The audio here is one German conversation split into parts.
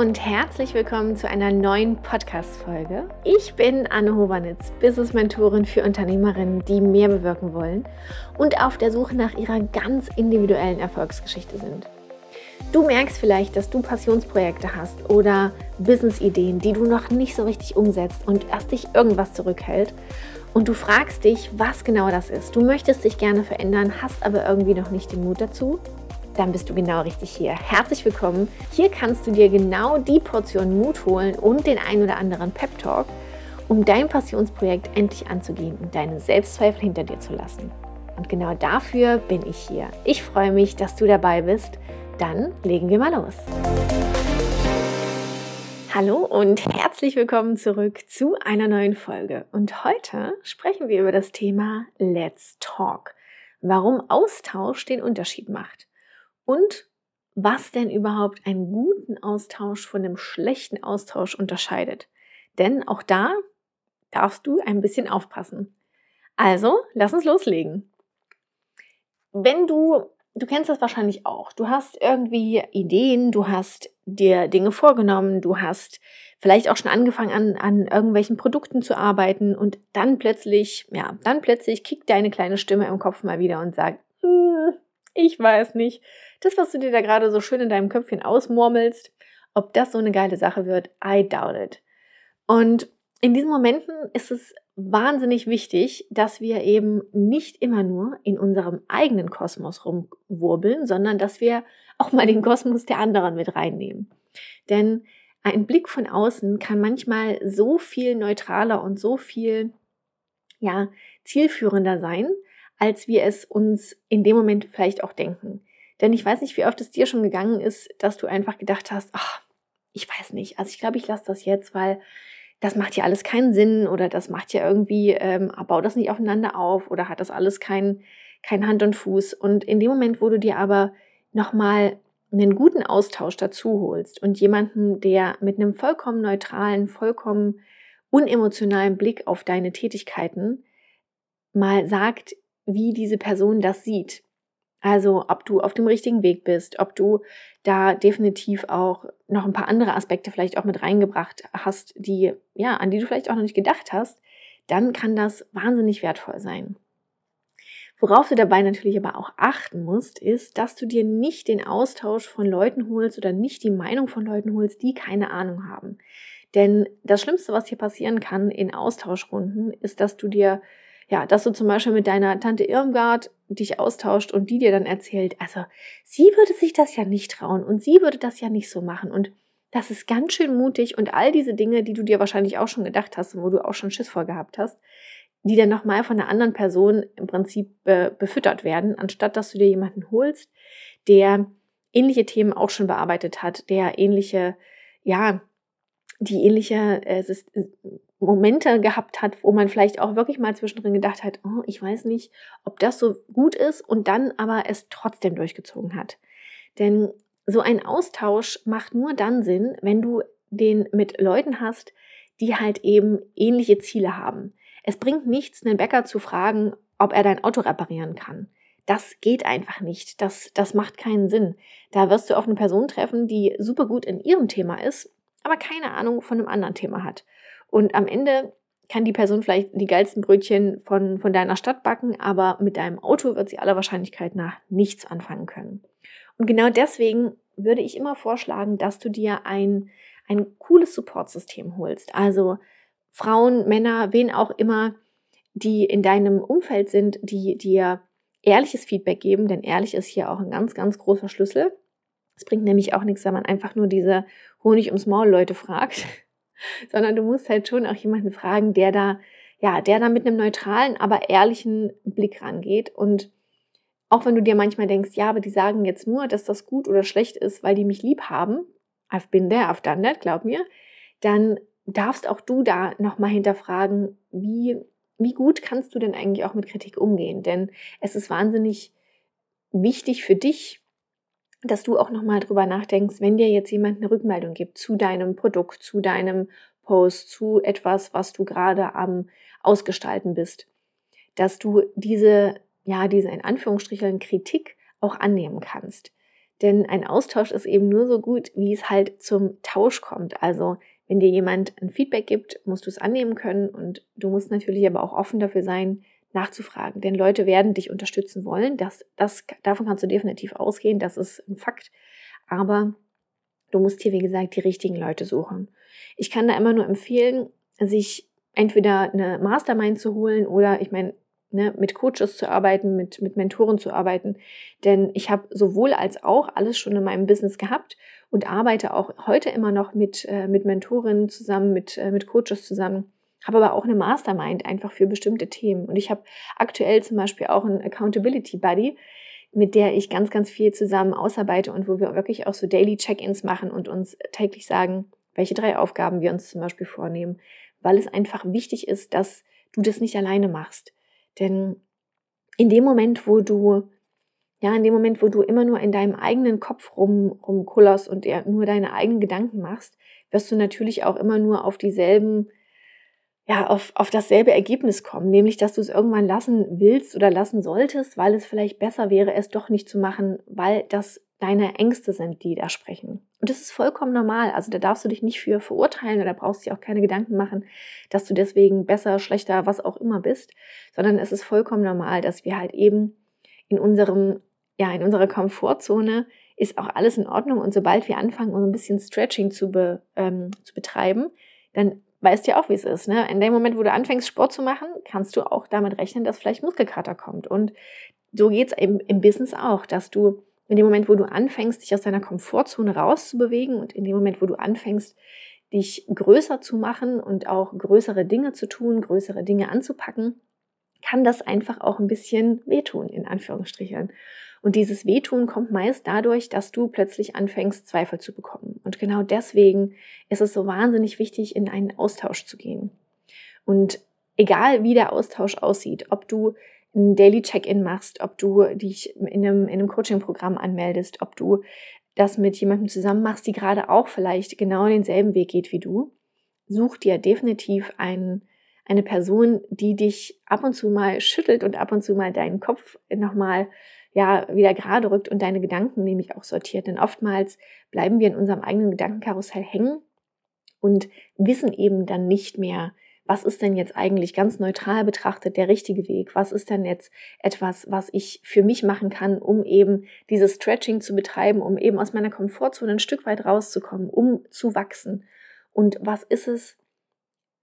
und herzlich willkommen zu einer neuen Podcast-Folge. Ich bin Anne Hobanitz, Business-Mentorin für Unternehmerinnen, die mehr bewirken wollen und auf der Suche nach ihrer ganz individuellen Erfolgsgeschichte sind. Du merkst vielleicht, dass du Passionsprojekte hast oder Business-Ideen, die du noch nicht so richtig umsetzt und erst dich irgendwas zurückhält. Und du fragst dich, was genau das ist. Du möchtest dich gerne verändern, hast aber irgendwie noch nicht den Mut dazu dann bist du genau richtig hier. Herzlich willkommen. Hier kannst du dir genau die Portion Mut holen und den ein oder anderen Pep Talk, um dein Passionsprojekt endlich anzugehen und deine Selbstzweifel hinter dir zu lassen. Und genau dafür bin ich hier. Ich freue mich, dass du dabei bist. Dann legen wir mal los. Hallo und herzlich willkommen zurück zu einer neuen Folge. Und heute sprechen wir über das Thema Let's Talk. Warum Austausch den Unterschied macht und was denn überhaupt einen guten Austausch von einem schlechten Austausch unterscheidet. Denn auch da darfst du ein bisschen aufpassen. Also, lass uns loslegen. Wenn du, du kennst das wahrscheinlich auch, du hast irgendwie Ideen, du hast dir Dinge vorgenommen, du hast vielleicht auch schon angefangen an, an irgendwelchen Produkten zu arbeiten und dann plötzlich, ja, dann plötzlich kickt deine kleine Stimme im Kopf mal wieder und sagt, hm, ich weiß nicht, das, was du dir da gerade so schön in deinem Köpfchen ausmurmelst, ob das so eine geile Sache wird, I doubt it. Und in diesen Momenten ist es wahnsinnig wichtig, dass wir eben nicht immer nur in unserem eigenen Kosmos rumwurbeln, sondern dass wir auch mal den Kosmos der anderen mit reinnehmen. Denn ein Blick von außen kann manchmal so viel neutraler und so viel ja, zielführender sein, als wir es uns in dem Moment vielleicht auch denken. Denn ich weiß nicht, wie oft es dir schon gegangen ist, dass du einfach gedacht hast, ach, ich weiß nicht, also ich glaube, ich lasse das jetzt, weil das macht ja alles keinen Sinn oder das macht ja irgendwie, ähm, bau das nicht aufeinander auf oder hat das alles kein, kein Hand und Fuß. Und in dem Moment, wo du dir aber nochmal einen guten Austausch dazu holst und jemanden, der mit einem vollkommen neutralen, vollkommen unemotionalen Blick auf deine Tätigkeiten mal sagt, wie diese Person das sieht, also ob du auf dem richtigen Weg bist, ob du da definitiv auch noch ein paar andere Aspekte vielleicht auch mit reingebracht hast, die ja, an die du vielleicht auch noch nicht gedacht hast, dann kann das wahnsinnig wertvoll sein. Worauf du dabei natürlich aber auch achten musst, ist, dass du dir nicht den Austausch von Leuten holst oder nicht die Meinung von Leuten holst, die keine Ahnung haben. Denn das Schlimmste, was hier passieren kann in Austauschrunden, ist, dass du dir ja, dass du zum Beispiel mit deiner Tante Irmgard dich austauscht und die dir dann erzählt, also sie würde sich das ja nicht trauen und sie würde das ja nicht so machen. Und das ist ganz schön mutig und all diese Dinge, die du dir wahrscheinlich auch schon gedacht hast und wo du auch schon Schiss vorgehabt hast, die dann nochmal von einer anderen Person im Prinzip äh, befüttert werden, anstatt dass du dir jemanden holst, der ähnliche Themen auch schon bearbeitet hat, der ähnliche, ja, die ähnliche äh, Momente gehabt hat, wo man vielleicht auch wirklich mal zwischendrin gedacht hat, oh, ich weiß nicht, ob das so gut ist und dann aber es trotzdem durchgezogen hat. Denn so ein Austausch macht nur dann Sinn, wenn du den mit Leuten hast, die halt eben ähnliche Ziele haben. Es bringt nichts, einen Bäcker zu fragen, ob er dein Auto reparieren kann. Das geht einfach nicht. Das, das macht keinen Sinn. Da wirst du auf eine Person treffen, die super gut in ihrem Thema ist, aber keine Ahnung von einem anderen Thema hat. Und am Ende kann die Person vielleicht die geilsten Brötchen von, von deiner Stadt backen, aber mit deinem Auto wird sie aller Wahrscheinlichkeit nach nichts anfangen können. Und genau deswegen würde ich immer vorschlagen, dass du dir ein, ein cooles Supportsystem holst. Also Frauen, Männer, wen auch immer, die in deinem Umfeld sind, die dir ehrliches Feedback geben, denn ehrlich ist hier auch ein ganz, ganz großer Schlüssel. Es bringt nämlich auch nichts, wenn man einfach nur diese Honig ums Maul Leute fragt, sondern du musst halt schon auch jemanden fragen, der da, ja, der da mit einem neutralen, aber ehrlichen Blick rangeht. Und auch wenn du dir manchmal denkst, ja, aber die sagen jetzt nur, dass das gut oder schlecht ist, weil die mich lieb haben, I've been there, I've done that, glaub mir, dann darfst auch du da nochmal hinterfragen, wie, wie gut kannst du denn eigentlich auch mit Kritik umgehen? Denn es ist wahnsinnig wichtig für dich, dass du auch nochmal drüber nachdenkst, wenn dir jetzt jemand eine Rückmeldung gibt zu deinem Produkt, zu deinem Post, zu etwas, was du gerade am Ausgestalten bist, dass du diese, ja, diese in Anführungsstrichen Kritik auch annehmen kannst. Denn ein Austausch ist eben nur so gut, wie es halt zum Tausch kommt. Also wenn dir jemand ein Feedback gibt, musst du es annehmen können und du musst natürlich aber auch offen dafür sein, nachzufragen. Denn Leute werden dich unterstützen wollen. Das, das, davon kannst du definitiv ausgehen. Das ist ein Fakt. Aber du musst hier, wie gesagt, die richtigen Leute suchen. Ich kann da immer nur empfehlen, sich entweder eine Mastermind zu holen oder, ich meine, ne, mit Coaches zu arbeiten, mit, mit Mentoren zu arbeiten. Denn ich habe sowohl als auch alles schon in meinem Business gehabt und arbeite auch heute immer noch mit, äh, mit Mentorinnen zusammen, mit, äh, mit Coaches zusammen. Habe aber auch eine Mastermind einfach für bestimmte Themen. Und ich habe aktuell zum Beispiel auch einen Accountability Buddy, mit der ich ganz, ganz viel zusammen ausarbeite und wo wir wirklich auch so Daily Check-ins machen und uns täglich sagen, welche drei Aufgaben wir uns zum Beispiel vornehmen, weil es einfach wichtig ist, dass du das nicht alleine machst. Denn in dem Moment, wo du, ja, in dem Moment, wo du immer nur in deinem eigenen Kopf rum, rumkullerst und nur deine eigenen Gedanken machst, wirst du natürlich auch immer nur auf dieselben, ja, auf, auf dasselbe Ergebnis kommen, nämlich dass du es irgendwann lassen willst oder lassen solltest, weil es vielleicht besser wäre, es doch nicht zu machen, weil das deine Ängste sind, die da sprechen. Und das ist vollkommen normal. Also da darfst du dich nicht für verurteilen oder brauchst dir auch keine Gedanken machen, dass du deswegen besser, schlechter, was auch immer bist, sondern es ist vollkommen normal, dass wir halt eben in unserem, ja, in unserer Komfortzone ist auch alles in Ordnung. Und sobald wir anfangen, so ein bisschen Stretching zu, be, ähm, zu betreiben, dann weißt ja auch, wie es ist. Ne? In dem Moment, wo du anfängst, Sport zu machen, kannst du auch damit rechnen, dass vielleicht Muskelkater kommt. Und so geht es eben im Business auch, dass du in dem Moment, wo du anfängst, dich aus deiner Komfortzone rauszubewegen und in dem Moment, wo du anfängst, dich größer zu machen und auch größere Dinge zu tun, größere Dinge anzupacken, kann das einfach auch ein bisschen wehtun, in Anführungsstrichen. Und dieses Wehtun kommt meist dadurch, dass du plötzlich anfängst, Zweifel zu bekommen. Und genau deswegen ist es so wahnsinnig wichtig, in einen Austausch zu gehen. Und egal wie der Austausch aussieht, ob du ein Daily Check-in machst, ob du dich in einem, in einem Coaching-Programm anmeldest, ob du das mit jemandem zusammen machst, die gerade auch vielleicht genau denselben Weg geht wie du, such dir definitiv einen, eine Person, die dich ab und zu mal schüttelt und ab und zu mal deinen Kopf nochmal ja, wieder gerade rückt und deine Gedanken nämlich auch sortiert. Denn oftmals bleiben wir in unserem eigenen Gedankenkarussell hängen und wissen eben dann nicht mehr, was ist denn jetzt eigentlich ganz neutral betrachtet der richtige Weg? Was ist denn jetzt etwas, was ich für mich machen kann, um eben dieses Stretching zu betreiben, um eben aus meiner Komfortzone ein Stück weit rauszukommen, um zu wachsen? Und was ist es,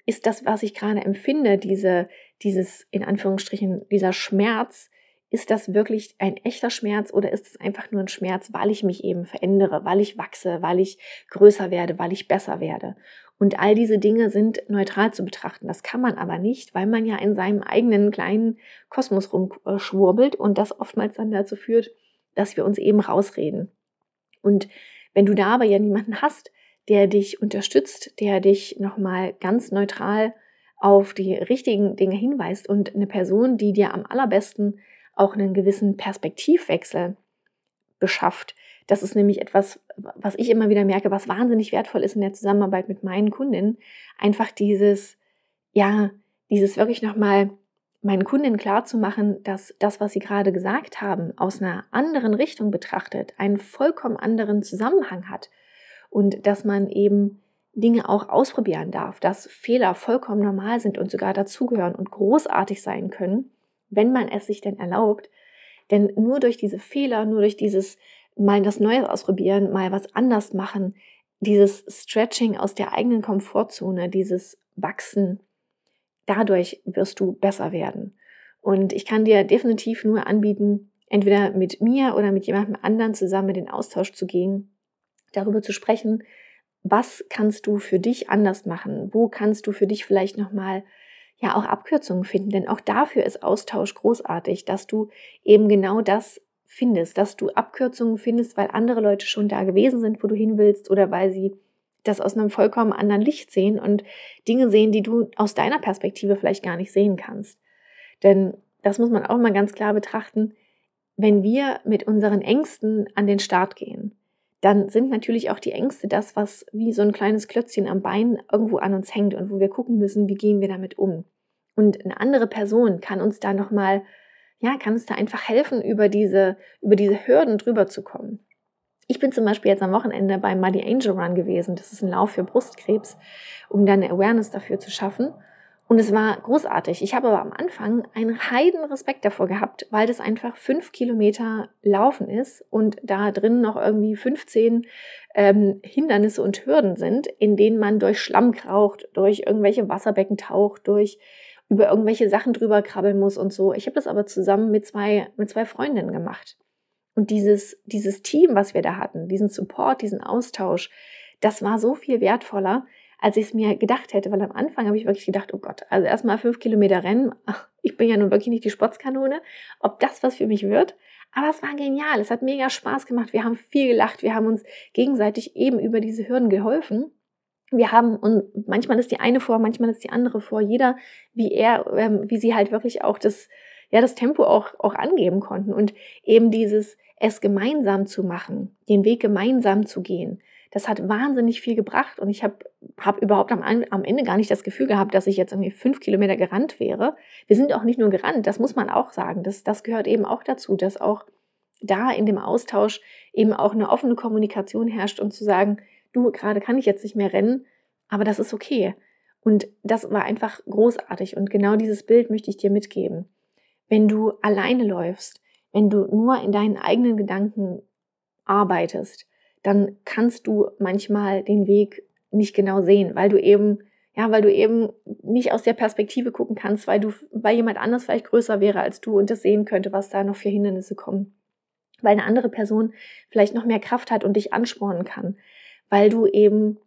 ist das, was ich gerade empfinde, diese, dieses, in Anführungsstrichen, dieser Schmerz, ist das wirklich ein echter Schmerz oder ist es einfach nur ein Schmerz, weil ich mich eben verändere, weil ich wachse, weil ich größer werde, weil ich besser werde? Und all diese Dinge sind neutral zu betrachten. Das kann man aber nicht, weil man ja in seinem eigenen kleinen Kosmos rumschwurbelt und das oftmals dann dazu führt, dass wir uns eben rausreden. Und wenn du da aber ja niemanden hast, der dich unterstützt, der dich nochmal ganz neutral auf die richtigen Dinge hinweist und eine Person, die dir am allerbesten auch einen gewissen Perspektivwechsel beschafft, das ist nämlich etwas, was ich immer wieder merke, was wahnsinnig wertvoll ist in der Zusammenarbeit mit meinen Kundinnen. Einfach dieses, ja, dieses wirklich nochmal meinen Kundinnen klarzumachen, dass das, was sie gerade gesagt haben, aus einer anderen Richtung betrachtet, einen vollkommen anderen Zusammenhang hat. Und dass man eben Dinge auch ausprobieren darf, dass Fehler vollkommen normal sind und sogar dazugehören und großartig sein können, wenn man es sich denn erlaubt. Denn nur durch diese Fehler, nur durch dieses mal das Neues ausprobieren, mal was anders machen, dieses Stretching aus der eigenen Komfortzone, dieses Wachsen, dadurch wirst du besser werden. Und ich kann dir definitiv nur anbieten, entweder mit mir oder mit jemandem anderen zusammen in den Austausch zu gehen, darüber zu sprechen, was kannst du für dich anders machen? Wo kannst du für dich vielleicht nochmal ja auch Abkürzungen finden? Denn auch dafür ist Austausch großartig, dass du eben genau das findest, dass du Abkürzungen findest, weil andere Leute schon da gewesen sind, wo du hin willst oder weil sie das aus einem vollkommen anderen Licht sehen und Dinge sehen, die du aus deiner Perspektive vielleicht gar nicht sehen kannst. Denn das muss man auch mal ganz klar betrachten. Wenn wir mit unseren Ängsten an den Start gehen, dann sind natürlich auch die Ängste das, was wie so ein kleines Klötzchen am Bein irgendwo an uns hängt und wo wir gucken müssen, wie gehen wir damit um. Und eine andere Person kann uns da nochmal mal ja, kann es da einfach helfen, über diese, über diese Hürden drüber zu kommen. Ich bin zum Beispiel jetzt am Wochenende beim Muddy Angel Run gewesen. Das ist ein Lauf für Brustkrebs, um dann eine Awareness dafür zu schaffen. Und es war großartig. Ich habe aber am Anfang einen heiden Respekt davor gehabt, weil das einfach fünf Kilometer Laufen ist und da drin noch irgendwie 15 ähm, Hindernisse und Hürden sind, in denen man durch Schlamm kraucht, durch irgendwelche Wasserbecken taucht, durch über irgendwelche Sachen drüber krabbeln muss und so. Ich habe das aber zusammen mit zwei, mit zwei Freundinnen gemacht. Und dieses, dieses Team, was wir da hatten, diesen Support, diesen Austausch, das war so viel wertvoller, als ich es mir gedacht hätte, weil am Anfang habe ich wirklich gedacht, oh Gott, also erstmal fünf Kilometer rennen, ich bin ja nun wirklich nicht die Sportskanone, ob das was für mich wird. Aber es war genial, es hat mega Spaß gemacht, wir haben viel gelacht, wir haben uns gegenseitig eben über diese Hürden geholfen. Wir haben, und manchmal ist die eine vor, manchmal ist die andere vor, jeder, wie er, ähm, wie sie halt wirklich auch das, ja, das Tempo auch, auch angeben konnten und eben dieses, es gemeinsam zu machen, den Weg gemeinsam zu gehen das hat wahnsinnig viel gebracht und ich habe hab überhaupt am, am Ende gar nicht das Gefühl gehabt, dass ich jetzt irgendwie fünf Kilometer gerannt wäre. Wir sind auch nicht nur gerannt, das muss man auch sagen. Das, das gehört eben auch dazu, dass auch da in dem Austausch eben auch eine offene Kommunikation herrscht und zu sagen, du, gerade kann ich jetzt nicht mehr rennen, aber das ist okay. Und das war einfach großartig und genau dieses Bild möchte ich dir mitgeben. Wenn du alleine läufst, wenn du nur in deinen eigenen Gedanken arbeitest, dann kannst du manchmal den Weg nicht genau sehen, weil du eben, ja, weil du eben nicht aus der Perspektive gucken kannst, weil du, weil jemand anders vielleicht größer wäre als du und das sehen könnte, was da noch für Hindernisse kommen. Weil eine andere Person vielleicht noch mehr Kraft hat und dich anspornen kann. Weil du eben,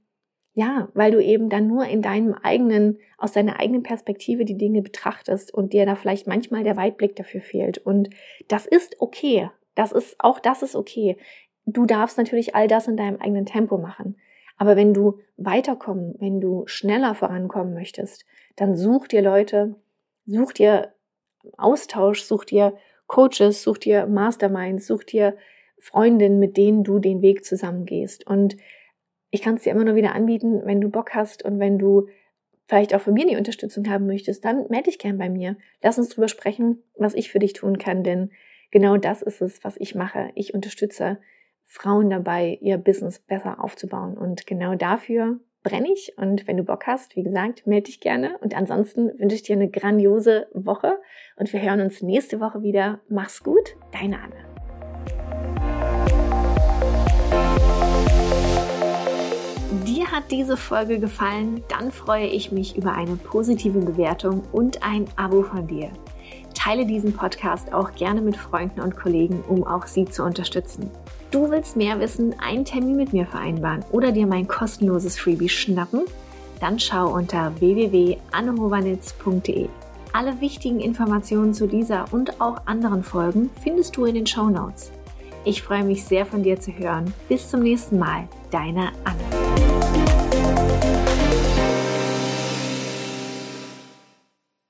ja, weil du eben dann nur in deinem eigenen, aus deiner eigenen Perspektive die Dinge betrachtest und dir da vielleicht manchmal der Weitblick dafür fehlt. Und das ist okay. Das ist, auch das ist okay. Du darfst natürlich all das in deinem eigenen Tempo machen. Aber wenn du weiterkommen, wenn du schneller vorankommen möchtest, dann such dir Leute, such dir Austausch, such dir Coaches, such dir Masterminds, such dir Freundinnen, mit denen du den Weg zusammen gehst. Und ich kann es dir immer nur wieder anbieten, wenn du Bock hast und wenn du vielleicht auch von mir die Unterstützung haben möchtest, dann melde dich gern bei mir. Lass uns drüber sprechen, was ich für dich tun kann, denn genau das ist es, was ich mache. Ich unterstütze Frauen dabei, ihr Business besser aufzubauen. Und genau dafür brenne ich. Und wenn du Bock hast, wie gesagt, melde dich gerne. Und ansonsten wünsche ich dir eine grandiose Woche und wir hören uns nächste Woche wieder. Mach's gut, deine Anne. Dir hat diese Folge gefallen? Dann freue ich mich über eine positive Bewertung und ein Abo von dir. Teile diesen Podcast auch gerne mit Freunden und Kollegen, um auch sie zu unterstützen. Du willst mehr wissen, einen Termin mit mir vereinbaren oder dir mein kostenloses Freebie schnappen? Dann schau unter www.annehowanitz.de. Alle wichtigen Informationen zu dieser und auch anderen Folgen findest du in den Show Notes. Ich freue mich sehr von dir zu hören. Bis zum nächsten Mal, deine Anne.